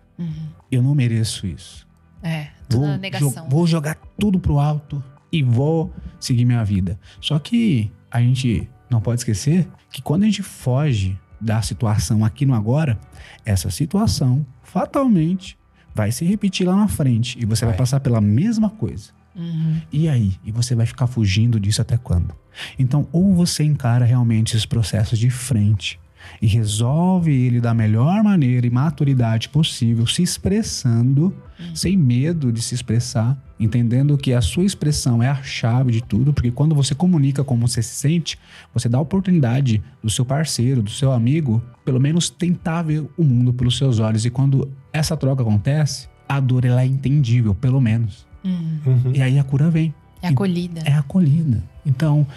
S4: Eu não mereço isso.
S3: É, tudo na negação.
S4: jo- vou jogar tudo pro alto e vou seguir minha vida. Só que a gente não pode esquecer que quando a gente foge da situação aqui no agora, essa situação fatalmente vai se repetir lá na frente e você vai,
S2: Vai.
S4: passar pela mesma coisa.
S3: Uhum.
S4: E aí? E você vai ficar fugindo disso até quando? Então, ou você encara realmente esses processos de frente e resolve ele da melhor maneira e maturidade possível, se expressando, sem medo de se expressar, entendendo que a sua expressão é a chave de tudo, porque quando você comunica como você se sente, você dá a oportunidade do seu parceiro, do seu amigo, pelo menos tentar ver o mundo pelos seus olhos. E quando essa troca acontece, a dor ela é entendível, pelo menos.
S3: Uhum.
S2: Uhum.
S4: E aí a cura vem
S3: É acolhida.
S4: é acolhida. Então,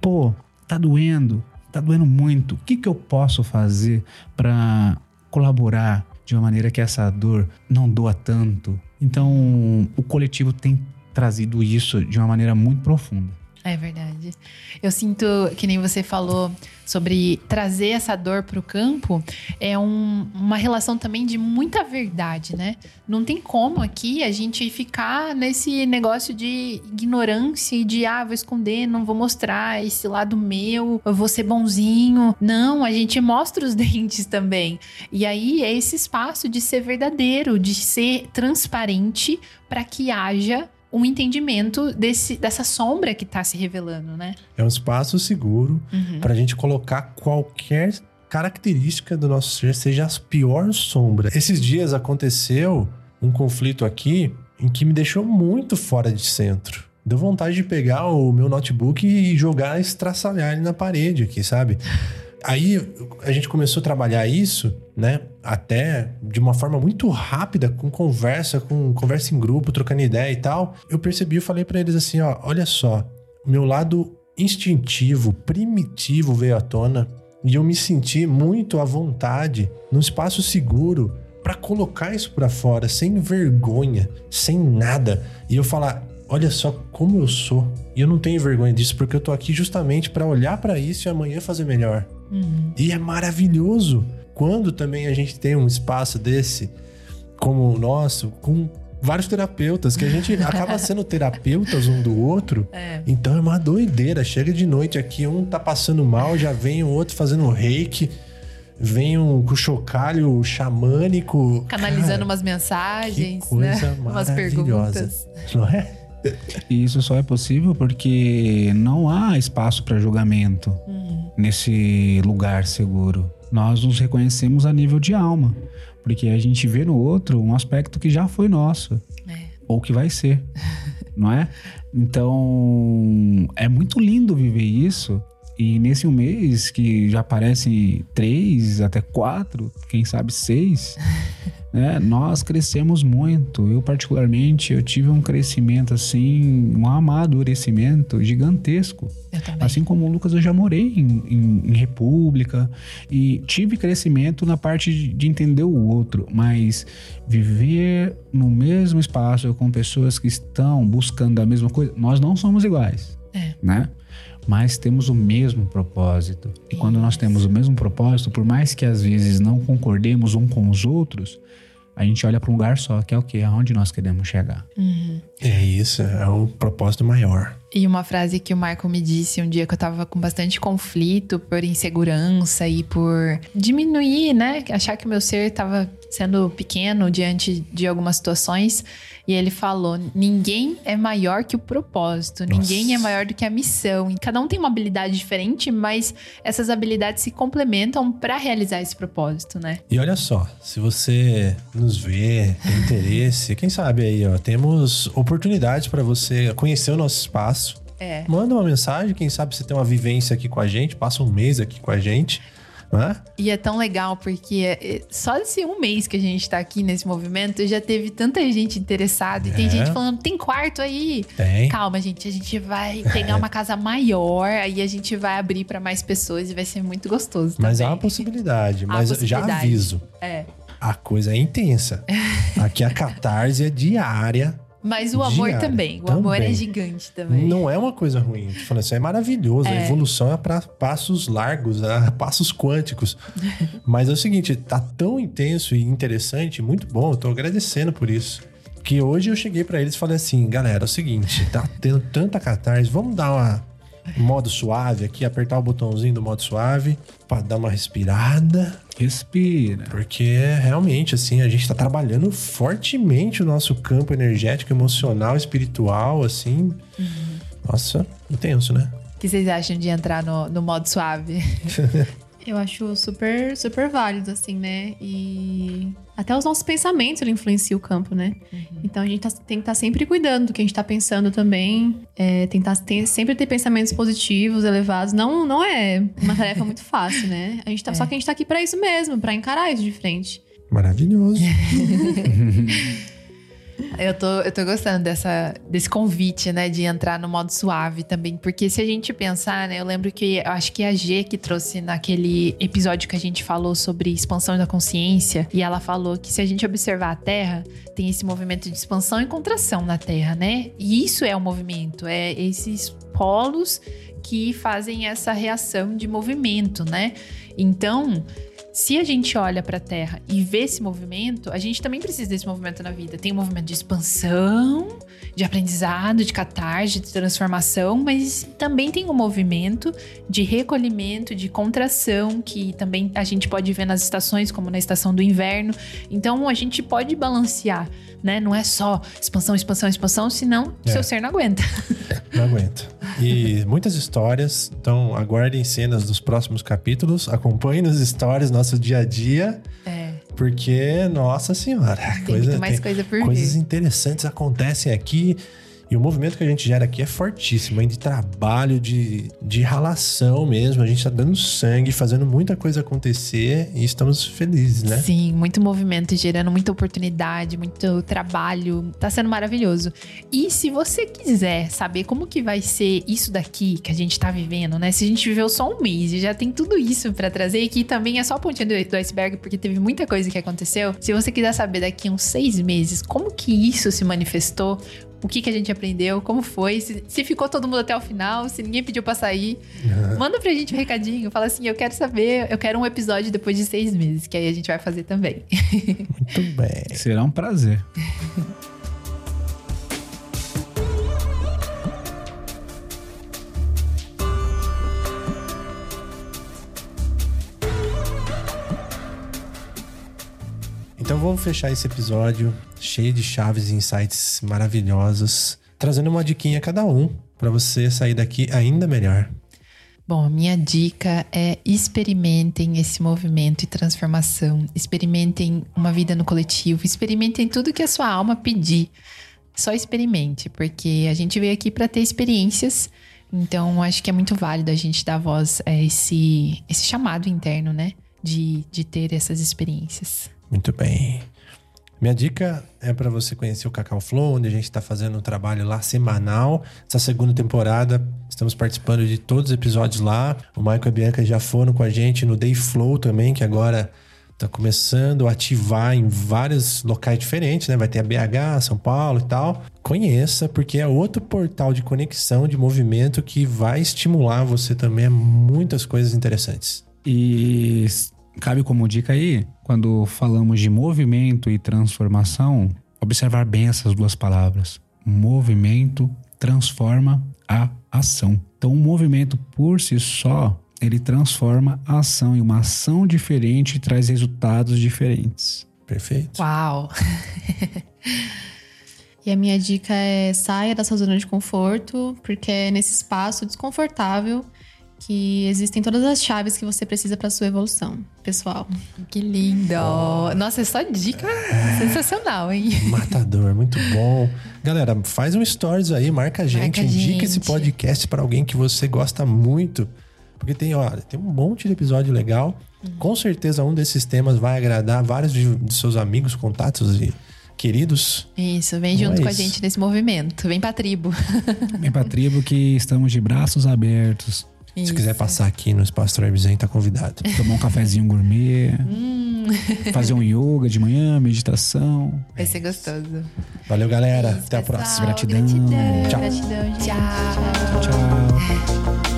S4: pô, tá doendo, tá doendo muito. O que, que eu posso fazer para colaborar de uma maneira que essa dor não doa tanto? Então, o coletivo tem trazido isso de uma maneira muito profunda.
S3: É verdade. Eu sinto que nem você falou sobre trazer essa dor para o campo, é um, uma relação também de muita verdade, né? Não tem como aqui a gente ficar nesse negócio de ignorância e de, ah, vou esconder, não vou mostrar esse lado meu, eu vou ser bonzinho. Não, a gente mostra os dentes também. E aí é esse espaço de ser verdadeiro, de ser transparente para que haja um entendimento desse, dessa sombra que está se revelando, né?
S2: É um espaço seguro
S3: Uhum.
S2: para a gente colocar qualquer característica do nosso ser, seja a pior sombra. Esses dias aconteceu um conflito aqui em que me deixou muito fora de centro. Deu vontade de pegar o meu notebook e jogar, estraçalhar ele na parede aqui, sabe? Aí a gente começou a trabalhar isso, né? Até de uma forma muito rápida, com conversa, com conversa em grupo, trocando ideia e tal. Eu percebi, eu falei para eles assim, ó, olha só, meu lado instintivo, primitivo veio à tona e eu me senti muito à vontade, num espaço seguro para colocar isso para fora, sem vergonha, sem nada. E eu falar, olha só como eu sou. E eu não tenho vergonha disso porque eu tô aqui justamente para olhar para isso e amanhã fazer melhor. E é maravilhoso quando também a gente tem um espaço desse como o nosso, com vários terapeutas, que a gente acaba sendo terapeutas um do outro. Então é uma doideira. Chega de noite aqui, um tá passando mal, já vem o outro fazendo reiki, vem um com chocalho xamânico.
S3: Canalizando
S2: Cara,
S3: umas
S2: que
S3: mensagens,
S2: coisa
S3: né? Umas
S2: maravilhosa.
S3: perguntas.
S2: Não é?
S4: E isso só é possível porque não há espaço para julgamento nesse lugar seguro. Nós nos reconhecemos a nível de alma, porque a gente vê no outro um aspecto que já foi nosso
S3: É.
S4: ou que vai ser, não é? Então é muito lindo viver isso. E nesse um mês que já aparecem três, até quatro, quem sabe seis, né? Nós crescemos muito. Eu particularmente eu tive um crescimento assim, um amadurecimento gigantesco. Assim como o Lucas, eu já morei em, em- em república e tive crescimento na parte de, de entender o outro, mas viver no mesmo espaço com pessoas que estão buscando a mesma coisa, nós não somos iguais,
S3: É.
S4: né? Mas temos o mesmo propósito. E quando nós temos o mesmo propósito, por mais que às vezes não concordemos um com os outros, a gente olha para um lugar só, que é o quê? Aonde nós queremos chegar.
S2: É isso, é o propósito maior.
S3: E uma frase que o Michael me disse um dia que eu tava com bastante conflito por insegurança e por diminuir, né? Achar que o meu ser tava sendo pequeno diante de algumas situações. E ele falou: ninguém é maior que o propósito, ninguém é maior do que a missão. E cada um tem uma habilidade diferente, mas essas habilidades se complementam para realizar esse propósito, né?
S2: E olha só, se você nos vê, tem interesse, quem sabe aí, ó, temos oportunidades para você conhecer o nosso espaço.
S3: É.
S2: Manda uma mensagem, quem sabe você tem uma vivência aqui com a gente, passa um mês aqui com a gente, não é?
S3: E é tão legal porque é, só esse um mês que a gente tá aqui nesse movimento já teve tanta gente interessada e tem
S2: É.
S3: gente falando: tem quarto aí?
S2: Tem.
S3: Calma, gente, a gente vai pegar uma casa maior, aí a gente vai abrir pra mais pessoas e vai ser muito gostoso.
S2: Mas há
S3: também.
S2: uma possibilidade,
S3: Há
S2: mas já
S3: possibilidade.
S2: aviso,
S3: É.
S2: a coisa é intensa. Aqui a catarse é diária.
S3: Mas o amor
S2: Diária.
S3: também. O amor é
S2: Também.
S3: gigante também.
S2: Não é uma coisa ruim. Falando, isso é maravilhoso. A
S3: É.
S2: evolução é para passos largos, a passos quânticos. Mas é o seguinte, tá tão intenso e interessante, muito bom. Eu tô agradecendo por isso. Que hoje eu cheguei para eles e falei assim, galera, é o seguinte, tá tendo tanta catarse, vamos dar uma um modo suave aqui, apertar o botãozinho do modo suave para dar uma respirada,
S4: Respira.
S2: porque realmente assim, a gente tá trabalhando fortemente o nosso campo energético, emocional, espiritual, assim. Nossa, intenso, né?
S3: O que vocês acham de entrar no, no modo suave?
S5: Eu acho super, super válido, assim, né? E até os nossos pensamentos ele influencia o campo, né? Então a gente tá- tem que estar sempre cuidando do que a gente tá pensando também. É, tentar ter- sempre ter pensamentos positivos, elevados. Não, não é uma tarefa muito fácil, né? A gente tá, Só que a gente tá aqui pra isso mesmo, pra encarar isso de frente.
S2: Maravilhoso.
S3: Eu tô, eu tô gostando dessa, desse convite, né, de entrar no modo suave também. Porque se a gente pensar, né, eu lembro que eu acho que a G que trouxe naquele episódio que a gente falou sobre expansão da consciência, e ela falou que se a gente observar a Terra, tem esse movimento de expansão e contração na Terra, né? E isso é o movimento, é esse polos que fazem essa reação de movimento, né? Então, se a gente olha para a Terra e vê esse movimento, a gente também precisa desse movimento na vida. Tem um movimento de expansão, de aprendizado, de catarse, de transformação, mas também tem um movimento de recolhimento, de contração, que também a gente pode ver nas estações, como na estação do inverno. Então a gente pode balancear, né? Não é só expansão, expansão, expansão, senão
S2: É.
S3: seu ser não aguenta.
S2: Não aguenta. E muitas histórias, então aguardem cenas dos próximos capítulos, acompanhem nas histórias, nosso dia a dia,
S3: É,
S2: porque, nossa senhora,
S3: tem muito mais coisa por
S2: coisas
S3: vir.
S2: interessantes acontecem aqui. E o movimento que a gente gera aqui é fortíssimo, hein? De trabalho, de, de ralação mesmo. A gente tá dando sangue, fazendo muita coisa acontecer e estamos felizes, né?
S3: Sim, muito movimento, gerando muita oportunidade, muito trabalho. Tá sendo maravilhoso. E se você quiser saber como que vai ser isso daqui que a gente tá vivendo, né? Se a gente viveu só um mês e já tem tudo isso pra trazer, e que também é só a pontinha do, do iceberg, porque teve muita coisa que aconteceu. Se você quiser saber daqui uns seis meses como que isso se manifestou, o que, que a gente aprendeu, como foi, se, se ficou todo mundo até o final, se ninguém pediu pra sair. Manda pra gente um recadinho, fala assim: eu quero saber, eu quero um episódio depois de seis meses, que aí a gente vai fazer também.
S2: Muito bem.
S4: Será um prazer.
S2: Então vamos fechar esse episódio cheio de chaves e insights maravilhosos, trazendo uma diquinha a cada um para você sair daqui ainda melhor.
S3: Bom, a minha dica é experimentem esse movimento e transformação. Experimentem uma vida no coletivo, experimentem tudo que a sua alma pedir. Só experimente, porque a gente veio aqui para ter experiências. Então, acho que é muito válido a gente dar voz a esse, esse chamado interno, né? De, de ter essas experiências.
S2: Muito bem. Minha dica é para você conhecer o Cacau Flow, onde a gente está fazendo um trabalho lá semanal. Essa segunda temporada, estamos participando de todos os episódios lá. O Michael e a Bianca já foram com a gente no Day Flow também, que agora está começando a ativar em vários locais diferentes, né? Vai ter a BH, São Paulo e tal. Conheça, porque é outro portal de conexão, de movimento que vai estimular você também a muitas coisas interessantes.
S4: E cabe como dica aí, quando falamos de movimento e transformação, observar bem essas duas palavras. Movimento transforma a ação. Então, o movimento por si só, ele transforma a ação e uma ação diferente traz resultados diferentes.
S2: Perfeito?
S3: Uau!
S5: E a minha dica é saia da sua zona de conforto, porque é nesse espaço desconfortável que existem todas as chaves que você precisa para sua evolução pessoal.
S3: Que lindo! Nossa, é só dica sensacional, hein?
S2: Matador, muito bom. Galera, faz um stories aí, marca a gente,
S3: Marca a
S2: indica esse
S3: gente.
S2: podcast para alguém que você gosta muito. Porque tem, ó, tem um monte de episódio legal.
S3: Uhum.
S2: Com certeza um desses temas vai agradar vários de, de seus amigos, contatos e queridos.
S3: Isso, vem
S2: Então
S3: junto
S2: é
S3: com a
S2: isso.
S3: gente nesse movimento. Vem pra tribo.
S4: Vem pra tribo que estamos de braços abertos.
S2: Se
S3: Isso.
S2: quiser passar aqui no Espaço Trebzen, tá convidado.
S4: Tomar um cafezinho gourmet. Fazer um yoga de manhã, meditação.
S3: Vai ser gostoso.
S2: Valeu, galera.
S3: Isso,
S2: Até a
S3: pessoal.
S2: próxima.
S4: Gratidão.
S3: Gratidão.
S2: Tchau.
S5: Gratidão, gente.
S3: Tchau.
S4: Tchau.